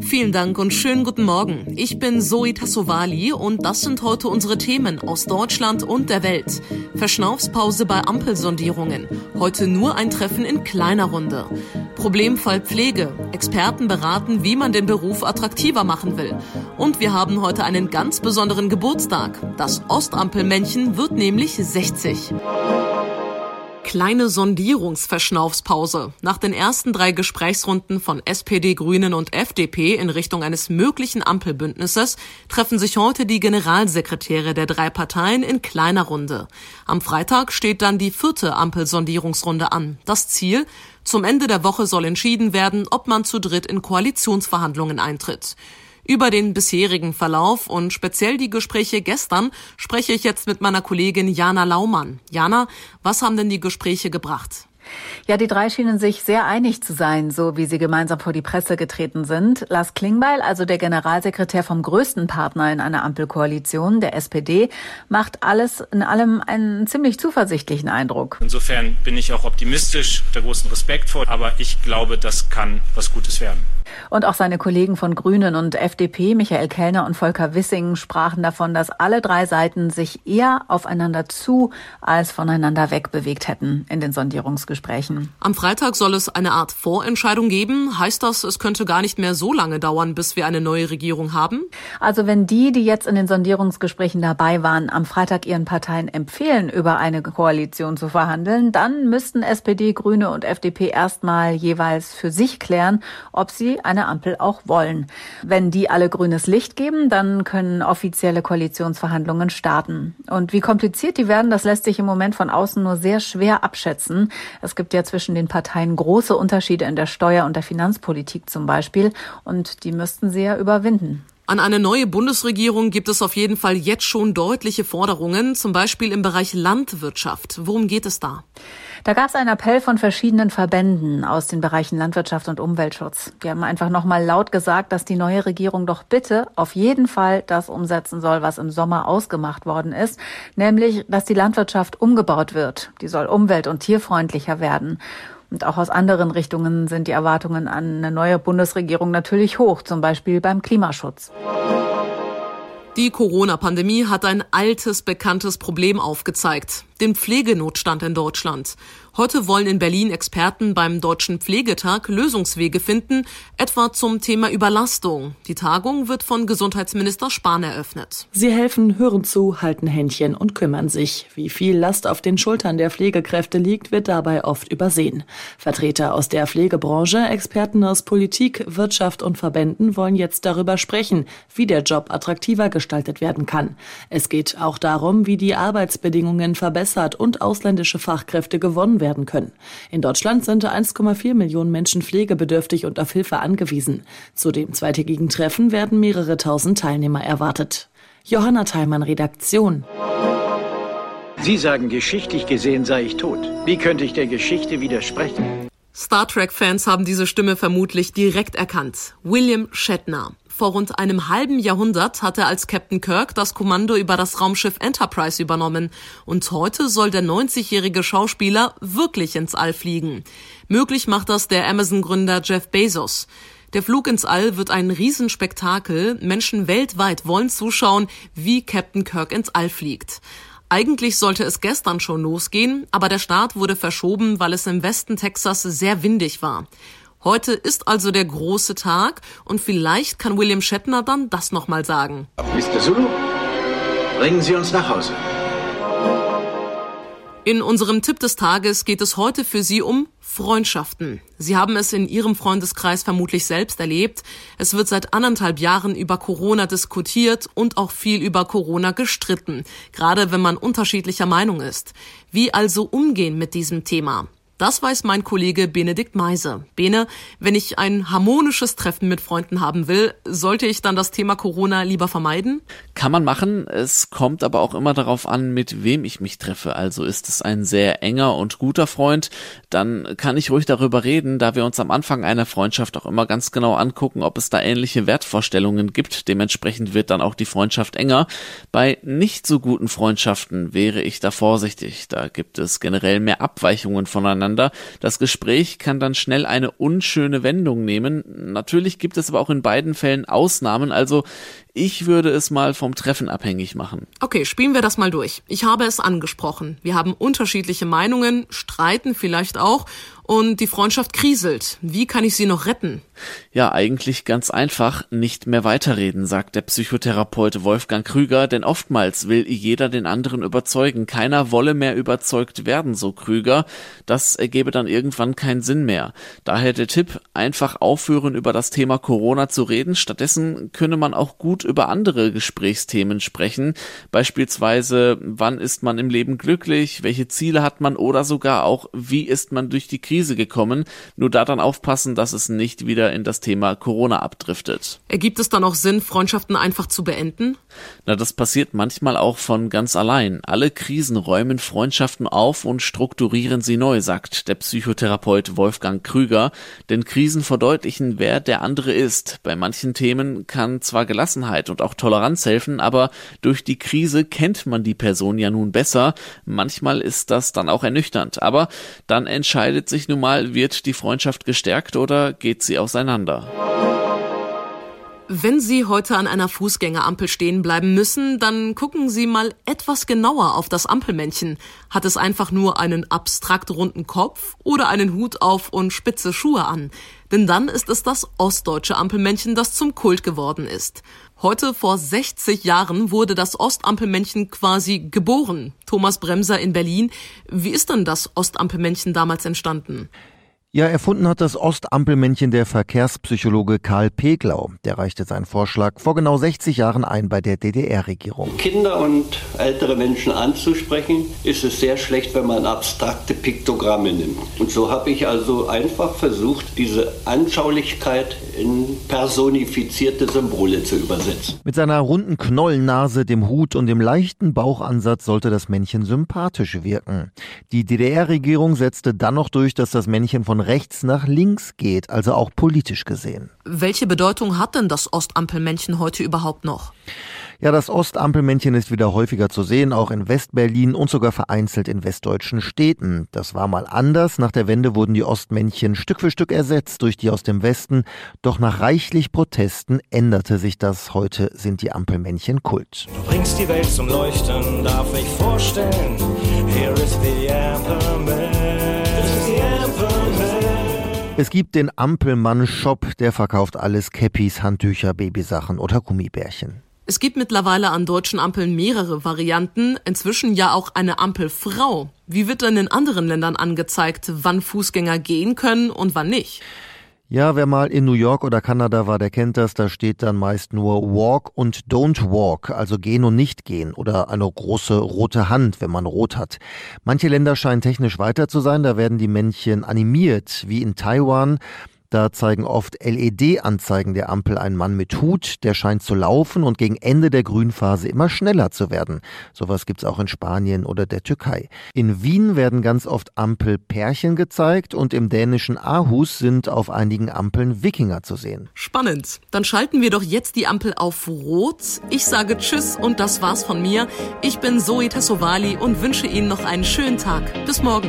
Vielen Dank und schönen guten Morgen. Ich bin Zoe Tassovali und das sind heute unsere Themen aus Deutschland und der Welt. Verschnaufspause bei Ampelsondierungen. Heute nur ein Treffen in kleiner Runde. Problemfall Pflege. Experten beraten, wie man den Beruf attraktiver machen will. Und wir haben heute einen ganz besonderen Geburtstag. Das Ostampelmännchen wird nämlich 60. Kleine Sondierungsverschnaufspause. Nach den ersten drei Gesprächsrunden von SPD, Grünen und FDP in Richtung eines möglichen Ampelbündnisses treffen sich heute die Generalsekretäre der drei Parteien in kleiner Runde. Am Freitag steht dann die vierte Ampelsondierungsrunde an. Das Ziel? Zum Ende der Woche soll entschieden werden, ob man zu dritt in Koalitionsverhandlungen eintritt. Über den bisherigen Verlauf und speziell die Gespräche gestern spreche ich jetzt mit meiner Kollegin Jana Laumann. Jana, was haben denn die Gespräche gebracht? Ja, die drei schienen sich sehr einig zu sein, so wie sie gemeinsam vor die Presse getreten sind. Lars Klingbeil, also der Generalsekretär vom größten Partner in einer Ampelkoalition, der SPD, macht alles in allem einen ziemlich zuversichtlichen Eindruck. Insofern bin ich auch optimistisch, der großen Respekt vor, aber ich glaube, das kann was Gutes werden. Und auch seine Kollegen von Grünen und FDP, Michael Kellner und Volker Wissing, sprachen davon, dass alle drei Seiten sich eher aufeinander zu als voneinander wegbewegt hätten in den Sondierungsgesprächen. Am Freitag soll es eine Art Vorentscheidung geben. Heißt das, es könnte gar nicht mehr so lange dauern, bis wir eine neue Regierung haben? Also wenn die, die jetzt in den Sondierungsgesprächen dabei waren, am Freitag ihren Parteien empfehlen, über eine Koalition zu verhandeln, dann müssten SPD, Grüne und FDP erstmal jeweils für sich klären, ob sie eine Ampel auch wollen. Wenn die alle grünes Licht geben, dann können offizielle Koalitionsverhandlungen starten. Und wie kompliziert die werden, das lässt sich im Moment von außen nur sehr schwer abschätzen. Es gibt ja zwischen den Parteien große Unterschiede in der Steuer- und der Finanzpolitik zum Beispiel. Und die müssten sie ja überwinden. An eine neue Bundesregierung gibt es auf jeden Fall jetzt schon deutliche Forderungen, zum Beispiel im Bereich Landwirtschaft. Worum geht es da? Da gab es einen Appell von verschiedenen Verbänden aus den Bereichen Landwirtschaft und Umweltschutz. Die haben einfach nochmal laut gesagt, dass die neue Regierung doch bitte auf jeden Fall das umsetzen soll, was im Sommer ausgemacht worden ist, nämlich, dass die Landwirtschaft umgebaut wird. Die soll umwelt- und tierfreundlicher werden. Und auch aus anderen Richtungen sind die Erwartungen an eine neue Bundesregierung natürlich hoch, zum Beispiel beim Klimaschutz. Die Corona-Pandemie hat ein altes, bekanntes Problem aufgezeigt, den Pflegenotstand in Deutschland. Heute wollen in Berlin Experten beim Deutschen Pflegetag Lösungswege finden, etwa zum Thema Überlastung. Die Tagung wird von Gesundheitsminister Spahn eröffnet. Sie helfen, hören zu, halten Händchen und kümmern sich. Wie viel Last auf den Schultern der Pflegekräfte liegt, wird dabei oft übersehen. Vertreter aus der Pflegebranche, Experten aus Politik, Wirtschaft und Verbänden wollen jetzt darüber sprechen, wie der Job attraktiver gestaltet werden kann. Es geht auch darum, wie die Arbeitsbedingungen verbessert und ausländische Fachkräfte gewonnen werden werden können. In Deutschland sind 1,4 Millionen Menschen pflegebedürftig und auf Hilfe angewiesen. Zu dem zweitägigen Treffen werden mehrere tausend Teilnehmer erwartet. Johanna Theimann, Redaktion. Sie sagen, geschichtlich gesehen sei ich tot. Wie könnte ich der Geschichte widersprechen? Star Trek-Fans haben diese Stimme vermutlich direkt erkannt. William Shatner. Vor rund einem halben Jahrhundert hat er als Captain Kirk das Kommando über das Raumschiff Enterprise übernommen. Und heute soll der 90-jährige Schauspieler wirklich ins All fliegen. Möglich macht das der Amazon-Gründer Jeff Bezos. Der Flug ins All wird ein Riesenspektakel. Menschen weltweit wollen zuschauen, wie Captain Kirk ins All fliegt. Eigentlich sollte es gestern schon losgehen, aber der Start wurde verschoben, weil es im Westen Texas sehr windig war. Heute ist also der große Tag und vielleicht kann William Shatner dann das nochmal sagen. Mr. Zulu, bringen Sie uns nach Hause. In unserem Tipp des Tages geht es heute für Sie um Freundschaften. Sie haben es in Ihrem Freundeskreis vermutlich selbst erlebt. Es wird seit anderthalb Jahren über Corona diskutiert und auch viel über Corona gestritten, gerade wenn man unterschiedlicher Meinung ist. Wie also umgehen mit diesem Thema? Das weiß mein Kollege Benedikt Meise. Bene, wenn ich ein harmonisches Treffen mit Freunden haben will, sollte ich dann das Thema Corona lieber vermeiden? Kann man machen. Es kommt aber auch immer darauf an, mit wem ich mich treffe. Also ist es ein sehr enger und guter Freund, dann kann ich ruhig darüber reden, da wir uns am Anfang einer Freundschaft auch immer ganz genau angucken, ob es da ähnliche Wertvorstellungen gibt. Dementsprechend wird dann auch die Freundschaft enger. Bei nicht so guten Freundschaften wäre ich da vorsichtig. Da gibt es generell mehr Abweichungen voneinander miteinander. Das Gespräch kann dann schnell eine unschöne Wendung nehmen. Natürlich gibt es aber auch in beiden Fällen Ausnahmen, also ich würde es mal vom Treffen abhängig machen. Okay, spielen wir das mal durch. Ich habe es angesprochen. Wir haben unterschiedliche Meinungen, streiten vielleicht auch und die Freundschaft kriselt. Wie kann ich sie noch retten? Ja, eigentlich ganz einfach, nicht mehr weiterreden, sagt der Psychotherapeut Wolfgang Krüger, denn oftmals will jeder den anderen überzeugen. Keiner wolle mehr überzeugt werden, so Krüger. Das ergebe dann irgendwann keinen Sinn mehr. Daher der Tipp, einfach aufhören, über das Thema Corona zu reden. Stattdessen könne man auch gut über andere Gesprächsthemen sprechen. Beispielsweise, wann ist man im Leben glücklich? Welche Ziele hat man? Oder sogar auch, wie ist man durch die Krise gekommen? Nur da dann aufpassen, dass es nicht wieder in das Thema Corona abdriftet. Ergibt es dann auch Sinn, Freundschaften einfach zu beenden? Na, das passiert manchmal auch von ganz allein. Alle Krisen räumen Freundschaften auf und strukturieren sie neu, sagt der Psychotherapeut Wolfgang Krüger. Denn Krisen verdeutlichen, wer der andere ist. Bei manchen Themen kann zwar Gelassenheit und auch Toleranz helfen, aber durch die Krise kennt man die Person ja nun besser. Manchmal ist das dann auch ernüchternd. Aber dann entscheidet sich nun mal, wird die Freundschaft gestärkt oder geht sie auseinander. Wenn Sie heute an einer Fußgängerampel stehen bleiben müssen, dann gucken Sie mal etwas genauer auf das Ampelmännchen. Hat es einfach nur einen abstrakt runden Kopf oder einen Hut auf und spitze Schuhe an? Denn dann ist es das ostdeutsche Ampelmännchen, das zum Kult geworden ist. Heute vor 60 Jahren wurde das Ostampelmännchen quasi geboren. Thomas Bremser in Berlin. Wie ist denn das Ostampelmännchen damals entstanden? Ja, erfunden hat das Ostampelmännchen der Verkehrspsychologe Karl Peglau. Der reichte seinen Vorschlag vor genau 60 Jahren ein bei der DDR-Regierung. Kinder und ältere Menschen anzusprechen, ist es sehr schlecht, wenn man abstrakte Piktogramme nimmt. Und so habe ich also einfach versucht, diese Anschaulichkeit in personifizierte Symbole zu übersetzen. Mit seiner runden Knollennase, dem Hut und dem leichten Bauchansatz sollte das Männchen sympathisch wirken. Die DDR-Regierung setzte dann noch durch, dass das Männchen von rechts nach links geht, also auch politisch gesehen. Welche Bedeutung hat denn das Ostampelmännchen heute überhaupt noch? Ja, das Ostampelmännchen ist wieder häufiger zu sehen, auch in Westberlin und sogar vereinzelt in westdeutschen Städten. Das war mal anders. Nach der Wende wurden die Ostmännchen Stück für Stück ersetzt durch die aus dem Westen. Doch nach reichlich Protesten änderte sich das. Heute sind die Ampelmännchen Kult. Du bringst die Welt zum Leuchten, darf ich vorstellen. Here is the Ampelman. Es gibt den Ampelmann-Shop, der verkauft alles Cappies, Handtücher, Babysachen oder Gummibärchen. Es gibt mittlerweile an deutschen Ampeln mehrere Varianten, inzwischen ja auch eine Ampelfrau. Wie wird denn in anderen Ländern angezeigt, wann Fußgänger gehen können und wann nicht? Ja, wer mal in New York oder Kanada war, der kennt das. Da steht dann meist nur Walk und Don't Walk, also gehen und nicht gehen oder eine große rote Hand, wenn man rot hat. Manche Länder scheinen technisch weiter zu sein. Da werden die Männchen animiert, wie in Taiwan. Da zeigen oft LED-Anzeigen der Ampel einen Mann mit Hut, der scheint zu laufen und gegen Ende der Grünphase immer schneller zu werden. Sowas gibt's auch in Spanien oder der Türkei. In Wien werden ganz oft Ampelpärchen gezeigt und im dänischen Aarhus sind auf einigen Ampeln Wikinger zu sehen. Spannend. Dann schalten wir doch jetzt die Ampel auf Rot. Ich sage Tschüss und das war's von mir. Ich bin Zoe Tassovali und wünsche Ihnen noch einen schönen Tag. Bis morgen.